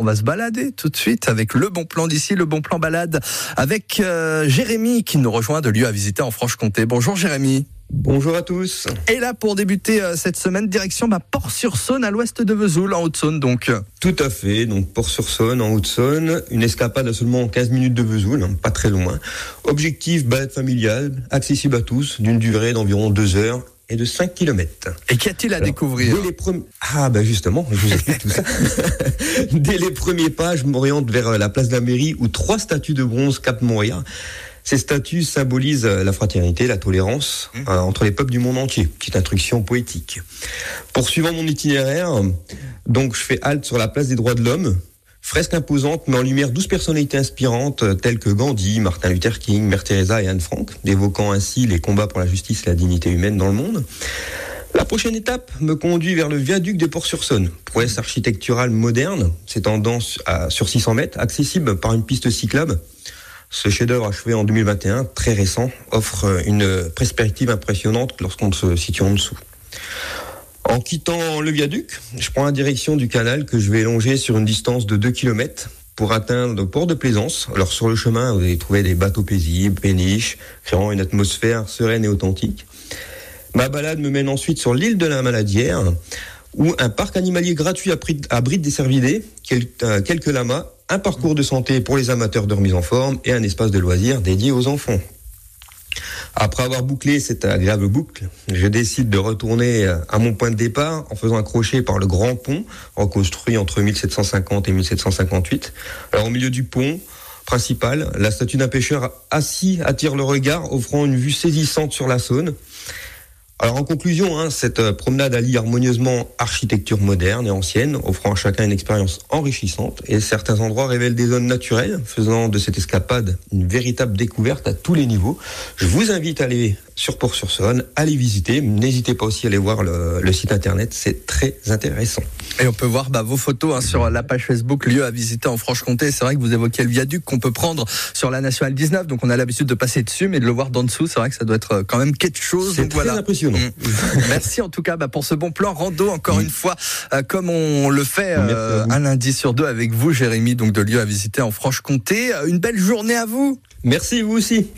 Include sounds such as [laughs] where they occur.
on va se balader tout de suite avec le bon plan d'ici, le bon plan balade avec euh, Jérémy qui nous rejoint de lieu à visiter en Franche-Comté. Bonjour Jérémy. Bonjour à tous. Et là, pour débuter euh, cette semaine, direction bah, Port-sur-Saône, à l'ouest de Vesoul, en Haute-Saône, donc. Tout à fait. Donc, Port-sur-Saône, en Haute-Saône. Une escapade à seulement 15 minutes de Vesoul, hein, pas très loin. Objectif, balade familiale, accessible à tous, d'une durée d'environ 2 heures et de 5 km. Et qu'y a-t-il à découvrir les Ah, bah justement, je vous explique tout ça. [laughs] [laughs] dès les premiers pas, je m'oriente vers euh, la place de la mairie où trois statues de bronze capent mon regard. Ces statues symbolisent la fraternité, la tolérance mmh. euh, entre les peuples du monde entier. Petite instruction poétique. Poursuivant mon itinéraire, donc je fais halte sur la place des droits de l'homme. Fresque imposante met en lumière douze personnalités inspirantes euh, telles que Gandhi, Martin Luther King, Mère Teresa et Anne Frank, évoquant ainsi les combats pour la justice et la dignité humaine dans le monde. La prochaine étape me conduit vers le viaduc des Ports-sur-Saône, prouesse architecturale moderne, s'étendant sur 600 mètres, accessible par une piste cyclable. Ce chef-d'œuvre achevé en 2021, très récent, offre une perspective impressionnante lorsqu'on se situe en dessous. En quittant le viaduc, je prends la direction du canal que je vais longer sur une distance de 2 km pour atteindre le port de Plaisance. Alors sur le chemin, vous allez trouver des bateaux paisibles, péniches, créant une atmosphère sereine et authentique. Ma balade me mène ensuite sur l'île de la Maladière, où un parc animalier gratuit abrite des cervidés, euh, quelques lamas un parcours de santé pour les amateurs de remise en forme et un espace de loisirs dédié aux enfants. Après avoir bouclé cette agréable boucle, je décide de retourner à mon point de départ en faisant un crochet par le grand pont, reconstruit entre 1750 et 1758. Alors au milieu du pont principal, la statue d'un pêcheur assis attire le regard, offrant une vue saisissante sur la Saône. Alors en conclusion, hein, cette euh, promenade allie harmonieusement architecture moderne et ancienne, offrant à chacun une expérience enrichissante. Et certains endroits révèlent des zones naturelles, faisant de cette escapade une véritable découverte à tous les niveaux. Je vous invite à aller sur Port-sur-Saône, allez visiter. N'hésitez pas aussi à aller voir le, site internet, c'est très intéressant. Et on peut voir bah, vos photos hein, sur la page Facebook lieu à visiter en Franche-Comté. C'est vrai que vous évoquez le viaduc qu'on peut prendre sur la nationale 19, donc on a l'habitude de passer dessus, mais de le voir d'en dessous, c'est vrai que ça doit être quand même quelque chose. C'est très impressionnant. Mm. Merci en tout cas bah, pour ce bon plan rando encore mm. une fois, euh, comme on le fait euh, un lundi sur deux avec vous, Jérémy, donc de lieu à visiter en Franche-Comté. Euh, une belle journée à vous. Merci vous aussi.